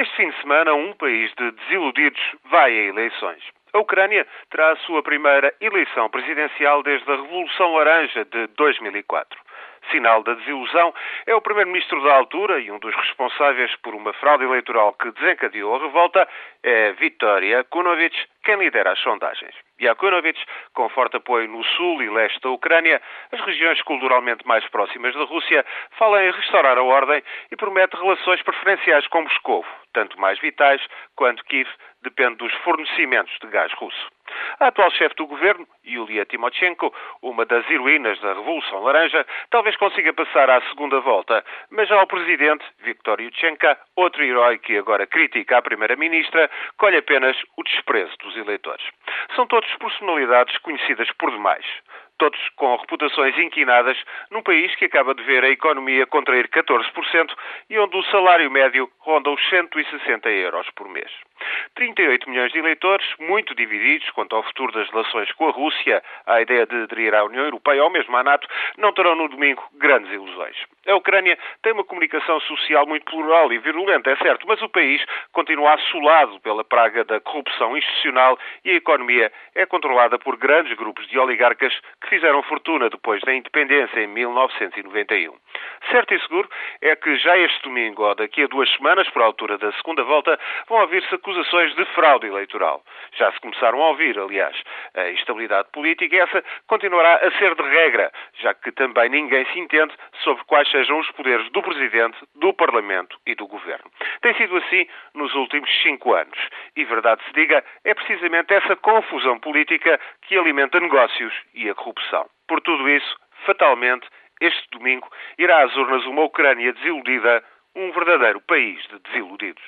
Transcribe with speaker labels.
Speaker 1: Este fim de semana, um país de desiludidos vai a eleições. A Ucrânia terá a sua primeira eleição presidencial desde a Revolução Laranja de 2004. Sinal da desilusão é o primeiro-ministro da altura e um dos responsáveis por uma fraude eleitoral que desencadeou a revolta, é Vitória Kunovic, quem lidera as sondagens. Yakunovich, com forte apoio no sul e leste da Ucrânia, as regiões culturalmente mais próximas da Rússia, fala em restaurar a ordem e promete relações preferenciais com Moscou, tanto mais vitais quanto Kiev depende dos fornecimentos de gás russo. A atual chefe do governo, Yulia Timoshenko, uma das heroínas da Revolução Laranja, talvez consiga passar à segunda volta, mas já o presidente, Viktor Yushchenko, outro herói que agora critica a primeira-ministra, colhe apenas o desprezo dos eleitores. São todos personalidades conhecidas por demais todos com reputações inquinadas, num país que acaba de ver a economia contrair 14% e onde o salário médio ronda os 160 euros por mês. 38 milhões de eleitores, muito divididos quanto ao futuro das relações com a Rússia, à ideia de aderir à União Europeia ou mesmo à NATO, não terão no domingo grandes ilusões. A Ucrânia tem uma comunicação social muito plural e virulenta, é certo, mas o país continua assolado pela praga da corrupção institucional e a economia é controlada por grandes grupos de oligarcas que fizeram fortuna depois da independência em 1991. Certo e seguro é que já este domingo ou daqui a duas semanas, por altura da segunda volta, vão ouvir-se acusações de fraude eleitoral. Já se começaram a ouvir, aliás. A instabilidade política essa continuará a ser de regra, já que também ninguém se entende sobre quais sejam os poderes do Presidente, do Parlamento e do Governo. Tem sido assim nos últimos cinco anos. E, verdade se diga, é precisamente essa confusão política que alimenta negócios e a corrupção. Por tudo isso, fatalmente, este domingo irá às urnas uma Ucrânia desiludida, um verdadeiro país de desiludidos.